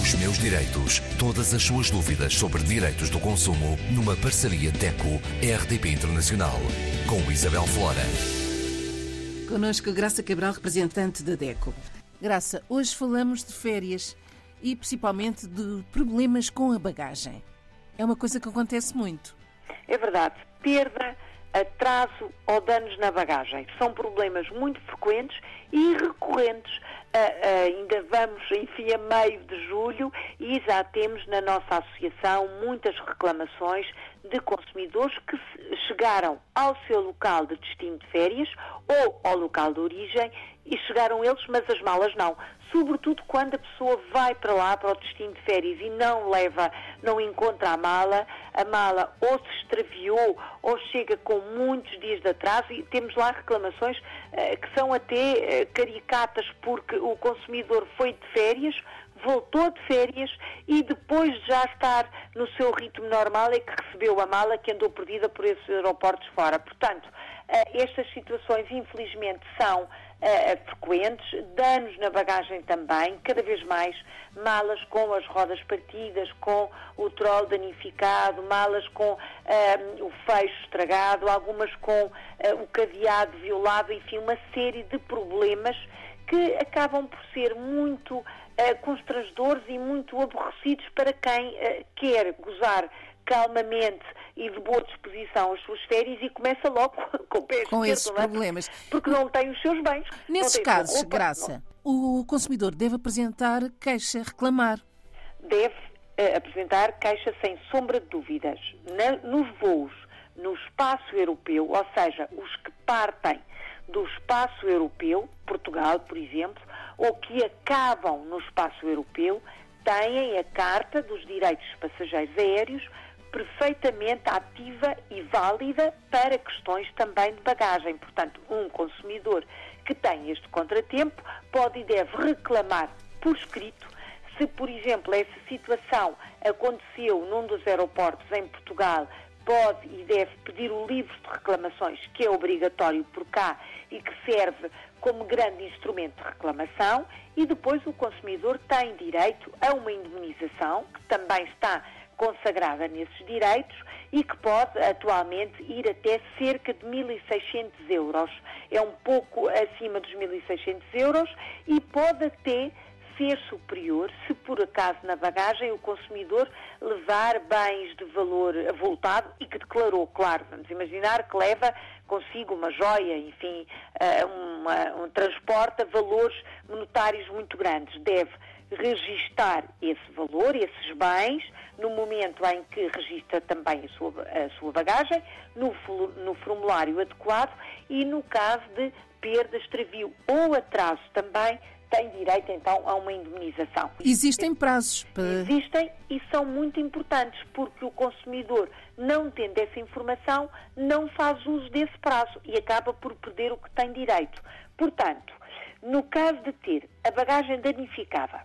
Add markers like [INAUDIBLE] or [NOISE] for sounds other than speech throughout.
Os meus direitos. Todas as suas dúvidas sobre direitos do consumo numa parceria DECO-RDP Internacional. Com Isabel Flora. Conosco Graça Cabral, representante da DECO. Graça, hoje falamos de férias e principalmente de problemas com a bagagem. É uma coisa que acontece muito. É verdade. Perda, atraso ou danos na bagagem são problemas muito frequentes e recorrentes. Uh, uh, ainda vamos, enfim, a meio de julho e já temos na nossa associação muitas reclamações de consumidores que chegaram ao seu local de destino de férias ou ao local de origem e chegaram eles, mas as malas não. Sobretudo quando a pessoa vai para lá, para o destino de férias e não leva, não encontra a mala, a mala ou se extraviou ou chega com muitos dias de atraso e temos lá reclamações uh, que são até uh, caricatas porque o consumidor foi de férias, voltou de férias e depois de já estar no seu ritmo normal é que recebeu a mala que andou perdida por esses aeroportos fora. Portanto, eh, estas situações infelizmente são Uh, frequentes, danos na bagagem também, cada vez mais, malas com as rodas partidas, com o troll danificado, malas com uh, o fecho estragado, algumas com uh, o cadeado violado, enfim, uma série de problemas que acabam por ser muito constrangedores e muito aborrecidos para quem quer gozar calmamente e de boa disposição as suas férias e começa logo [LAUGHS] com o pé Com esses é? problemas. Porque não tem os seus bens. Nesses casos, roupa, Graça, não. o consumidor deve apresentar queixa, reclamar. Deve uh, apresentar queixa sem sombra de dúvidas. Na, nos voos no espaço europeu, ou seja, os que partem do espaço europeu, Portugal, por exemplo, ou que acabam no espaço europeu, têm a Carta dos Direitos dos Passageiros Aéreos perfeitamente ativa e válida para questões também de bagagem. Portanto, um consumidor que tem este contratempo pode e deve reclamar por escrito se, por exemplo, essa situação aconteceu num dos aeroportos em Portugal, pode e deve pedir o livro de reclamações, que é obrigatório por cá e que serve como grande instrumento de reclamação, e depois o consumidor tem direito a uma indemnização, que também está consagrada nesses direitos e que pode atualmente ir até cerca de 1.600 euros. É um pouco acima dos 1.600 euros e pode até ser superior se por acaso na bagagem o consumidor levar bens de valor avultado e que declarou, claro, vamos imaginar que leva consigo uma joia, enfim, eh, uma, um transporte a valores monetários muito grandes. Deve registar esse valor, esses bens, no momento em que registra também a sua, a sua bagagem, no, no formulário adequado e no caso de perda, extravio ou atraso também, tem direito então a uma indemnização. Existem prazos para... Existem e são muito importantes, porque o consumidor, não tendo essa informação, não faz uso desse prazo e acaba por perder o que tem direito. Portanto, no caso de ter a bagagem danificada,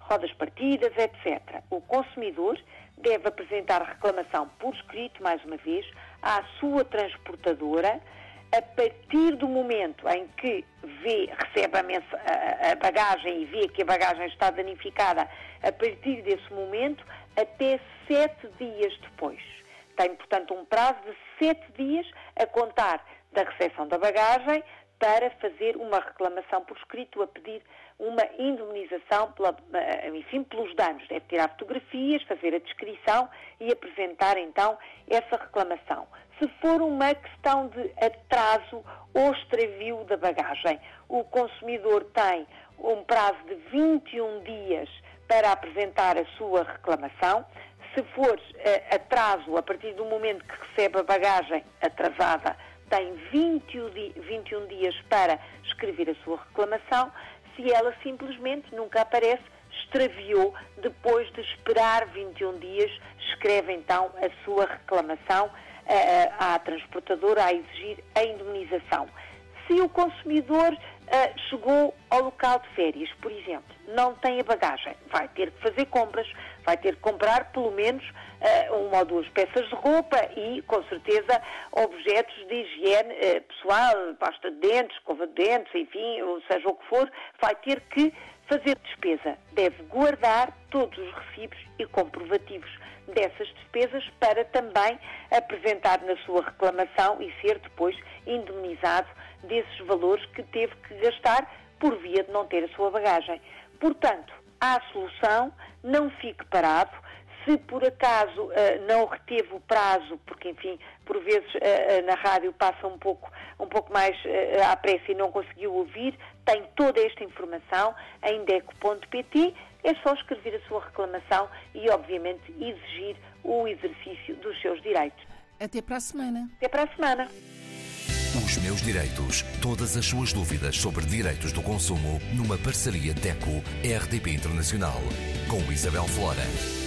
rodas partidas, etc. O consumidor deve apresentar reclamação por escrito, mais uma vez, à sua transportadora, a partir do momento em que vê, recebe a, a, bagagem e vê que a bagagem está danificada, a partir desse momento, até sete dias depois. Tem, portanto, um prazo de sete dias a contar da recepção da bagagem para fazer uma reclamação por escrito, a pedir uma indemnização, pela, eh, enfim, pelos danos. Deve tirar fotografias, fazer a descrição e apresentar então essa reclamação. Se for uma questão de atraso ou extravio da bagagem, o consumidor tem um prazo de 21 dias para apresentar a sua reclamação. Se for uh, atraso a partir do momento que recebe a bagagem atrasada, tem 21, 21 dias para escrever a sua reclamação se ela simplesmente nunca aparece, extraviou, depois de esperar 21 dias, escreve então a sua reclamação uh, à transportadora a exigir a indemnização. Se o consumidor chegou ao local de férias, por exemplo, não tem a bagagem, vai ter que fazer compras, vai ter que comprar pelo menos uh, uma ou duas peças de roupa e, com certeza, objetos de higiene uh, pessoal, pasta de dentes, escova de dentes, enfim, ou seja o que for, vai ter que fazer despesa. deve guardar todos os recibos e comprovativos dessas despesas para também apresentar na sua reclamação e ser depois indemnizado desses valores que teve que gastar por via de não ter a sua bagagem. Portanto, há solução, não fique parado. Se por acaso uh, não reteve o prazo, porque enfim, por vezes uh, uh, na rádio passa um pouco, um pouco mais à pressa e não conseguiu ouvir, tem toda esta informação em deco.pt é só escrever a sua reclamação e, obviamente, exigir o exercício dos seus direitos. Até para a semana. Até para a semana. Os meus direitos. Todas as suas dúvidas sobre direitos do consumo numa parceria DECO-RDP Internacional com Isabel Flora.